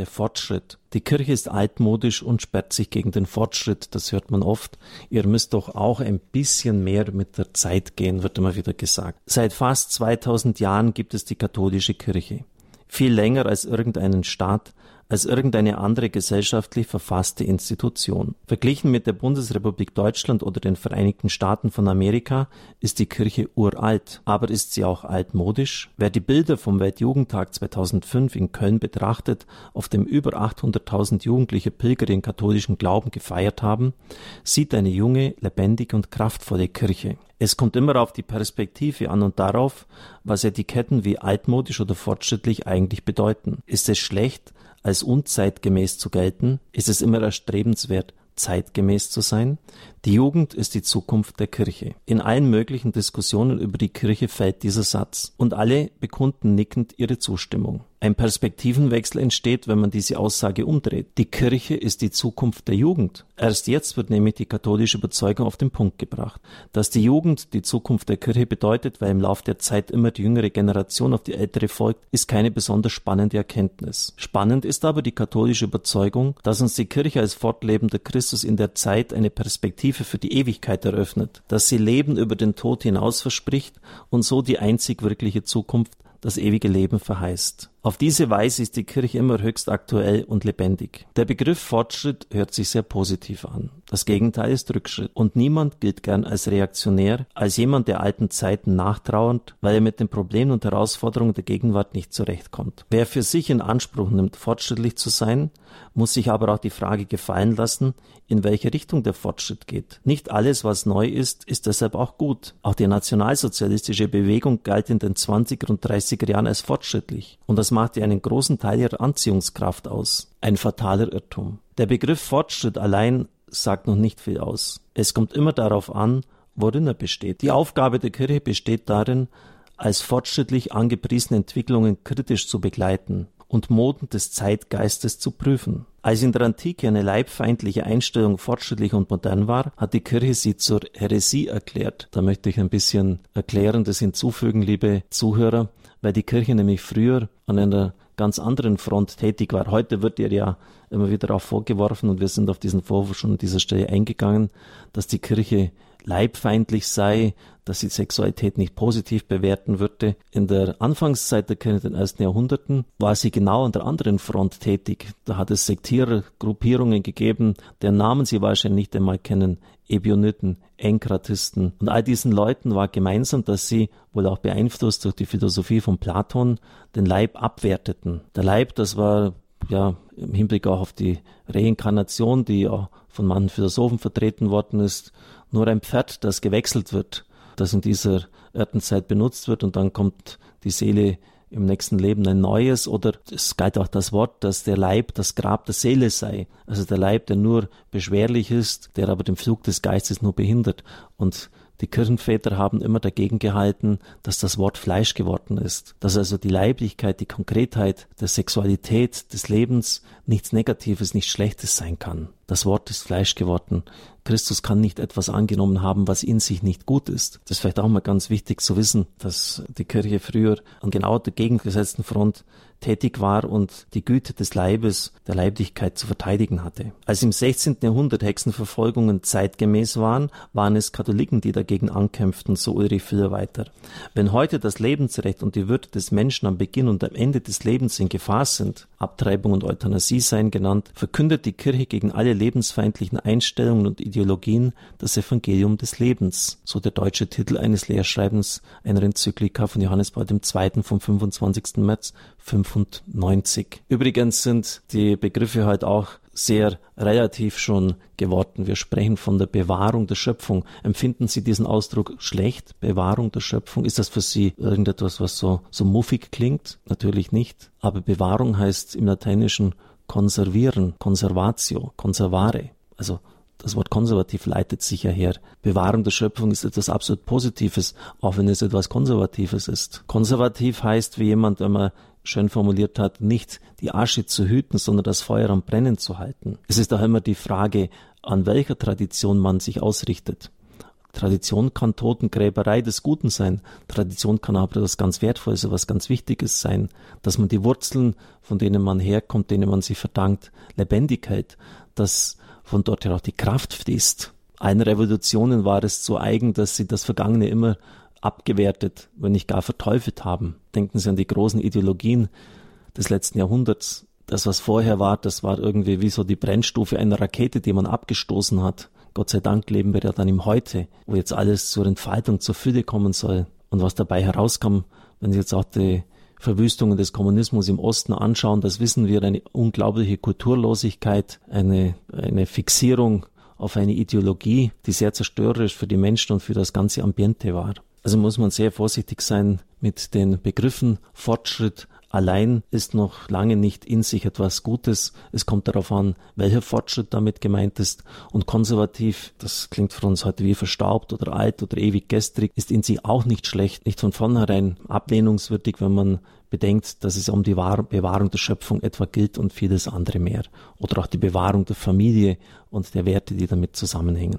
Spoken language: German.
der Fortschritt. Die Kirche ist altmodisch und sperrt sich gegen den Fortschritt, das hört man oft. Ihr müsst doch auch ein bisschen mehr mit der Zeit gehen, wird immer wieder gesagt. Seit fast 2000 Jahren gibt es die katholische Kirche. Viel länger als irgendeinen Staat, als irgendeine andere gesellschaftlich verfasste Institution. Verglichen mit der Bundesrepublik Deutschland oder den Vereinigten Staaten von Amerika ist die Kirche uralt. Aber ist sie auch altmodisch? Wer die Bilder vom Weltjugendtag 2005 in Köln betrachtet, auf dem über 800.000 jugendliche Pilger den katholischen Glauben gefeiert haben, sieht eine junge, lebendige und kraftvolle Kirche. Es kommt immer auf die Perspektive an und darauf, was Etiketten wie altmodisch oder fortschrittlich eigentlich bedeuten. Ist es schlecht, als unzeitgemäß zu gelten, ist es immer erstrebenswert, zeitgemäß zu sein. Die Jugend ist die Zukunft der Kirche. In allen möglichen Diskussionen über die Kirche fällt dieser Satz und alle bekunden nickend ihre Zustimmung. Ein Perspektivenwechsel entsteht, wenn man diese Aussage umdreht. Die Kirche ist die Zukunft der Jugend. Erst jetzt wird nämlich die katholische Überzeugung auf den Punkt gebracht. Dass die Jugend die Zukunft der Kirche bedeutet, weil im Lauf der Zeit immer die jüngere Generation auf die ältere folgt, ist keine besonders spannende Erkenntnis. Spannend ist aber die katholische Überzeugung, dass uns die Kirche als fortlebender Christus in der Zeit eine Perspektive für die Ewigkeit eröffnet, dass sie Leben über den Tod hinaus verspricht und so die einzig wirkliche Zukunft das ewige Leben verheißt. Auf diese Weise ist die Kirche immer höchst aktuell und lebendig. Der Begriff Fortschritt hört sich sehr positiv an. Das Gegenteil ist Rückschritt. Und niemand gilt gern als reaktionär, als jemand, der alten Zeiten nachtrauernd, weil er mit den Problemen und Herausforderungen der Gegenwart nicht zurechtkommt. Wer für sich in Anspruch nimmt, fortschrittlich zu sein, muss sich aber auch die Frage gefallen lassen, in welche Richtung der Fortschritt geht. Nicht alles, was neu ist, ist deshalb auch gut. Auch die nationalsozialistische Bewegung galt in den 20er und 30er Jahren als fortschrittlich. Und das machte einen großen Teil ihrer Anziehungskraft aus. Ein fataler Irrtum. Der Begriff Fortschritt allein sagt noch nicht viel aus. Es kommt immer darauf an, worin er besteht. Die Aufgabe der Kirche besteht darin, als fortschrittlich angepriesene Entwicklungen kritisch zu begleiten und Moden des Zeitgeistes zu prüfen. Als in der Antike eine leibfeindliche Einstellung fortschrittlich und modern war, hat die Kirche sie zur Häresie erklärt. Da möchte ich ein bisschen Erklärendes hinzufügen, liebe Zuhörer, weil die Kirche nämlich früher an einer ganz anderen Front tätig war. Heute wird ihr ja immer wieder auch vorgeworfen und wir sind auf diesen Vorwurf schon an dieser Stelle eingegangen, dass die Kirche leibfeindlich sei, dass sie Sexualität nicht positiv bewerten würde. In der Anfangszeit der Kirche in den ersten Jahrhunderten war sie genau an der anderen Front tätig. Da hat es Sektierergruppierungen gegeben, deren Namen Sie wahrscheinlich nicht einmal kennen. Ebioniten, Enkratisten. Und all diesen Leuten war gemeinsam, dass sie, wohl auch beeinflusst durch die Philosophie von Platon, den Leib abwerteten. Der Leib, das war ja im Hinblick auch auf die Reinkarnation, die auch von manchen Philosophen vertreten worden ist, nur ein Pferd, das gewechselt wird, das in dieser Erdenzeit benutzt wird und dann kommt die Seele im nächsten Leben ein neues oder es galt auch das Wort, dass der Leib das Grab der Seele sei. Also der Leib, der nur beschwerlich ist, der aber den Flug des Geistes nur behindert. Und die Kirchenväter haben immer dagegen gehalten, dass das Wort Fleisch geworden ist, dass also die Leiblichkeit, die Konkretheit der Sexualität, des Lebens nichts Negatives, nichts Schlechtes sein kann. Das Wort ist Fleisch geworden. Christus kann nicht etwas angenommen haben, was in sich nicht gut ist. Das ist vielleicht auch mal ganz wichtig zu wissen, dass die Kirche früher an genau der gegengesetzten Front tätig war und die Güte des Leibes, der Leiblichkeit zu verteidigen hatte. Als im 16. Jahrhundert Hexenverfolgungen zeitgemäß waren, waren es Katholiken, die dagegen ankämpften, so Ulrich Filler weiter. Wenn heute das Lebensrecht und die Würde des Menschen am Beginn und am Ende des Lebens in Gefahr sind, Abtreibung und Euthanasie seien genannt, verkündet die Kirche gegen alle lebensfeindlichen Einstellungen und Ideologien das Evangelium des Lebens, so der deutsche Titel eines Lehrschreibens einer Enzyklika von Johannes Paul II. vom 25. März 95. Übrigens sind die Begriffe halt auch sehr relativ schon geworden. Wir sprechen von der Bewahrung der Schöpfung. Empfinden Sie diesen Ausdruck schlecht? Bewahrung der Schöpfung? Ist das für Sie irgendetwas, was so, so muffig klingt? Natürlich nicht. Aber Bewahrung heißt im Lateinischen konservieren, conservatio, conservare. Also das Wort konservativ leitet sich ja her. Bewahrung der Schöpfung ist etwas absolut Positives, auch wenn es etwas Konservatives ist. Konservativ heißt, wie jemand einmal schön formuliert hat, nicht die Asche zu hüten, sondern das Feuer am Brennen zu halten. Es ist auch immer die Frage, an welcher Tradition man sich ausrichtet. Tradition kann Totengräberei des Guten sein. Tradition kann aber etwas ganz Wertvolles, etwas ganz Wichtiges sein, dass man die Wurzeln, von denen man herkommt, denen man sie verdankt, Lebendigkeit, dass von dort her auch die Kraft fließt. Allen Revolutionen war es so eigen, dass sie das Vergangene immer abgewertet, wenn nicht gar verteufelt haben. Denken Sie an die großen Ideologien des letzten Jahrhunderts. Das, was vorher war, das war irgendwie wie so die Brennstufe einer Rakete, die man abgestoßen hat. Gott sei Dank leben wir ja dann im Heute, wo jetzt alles zur Entfaltung, zur Fülle kommen soll. Und was dabei herauskam, wenn Sie jetzt auch die Verwüstungen des Kommunismus im Osten anschauen, das wissen wir, eine unglaubliche Kulturlosigkeit, eine, eine Fixierung auf eine Ideologie, die sehr zerstörerisch für die Menschen und für das ganze Ambiente war. Also muss man sehr vorsichtig sein mit den Begriffen Fortschritt, allein ist noch lange nicht in sich etwas Gutes. Es kommt darauf an, welcher Fortschritt damit gemeint ist. Und konservativ, das klingt für uns heute wie verstaubt oder alt oder ewig gestrig, ist in sich auch nicht schlecht, nicht von vornherein ablehnungswürdig, wenn man bedenkt, dass es um die Bewahrung der Schöpfung etwa gilt und vieles andere mehr. Oder auch die Bewahrung der Familie und der Werte, die damit zusammenhängen.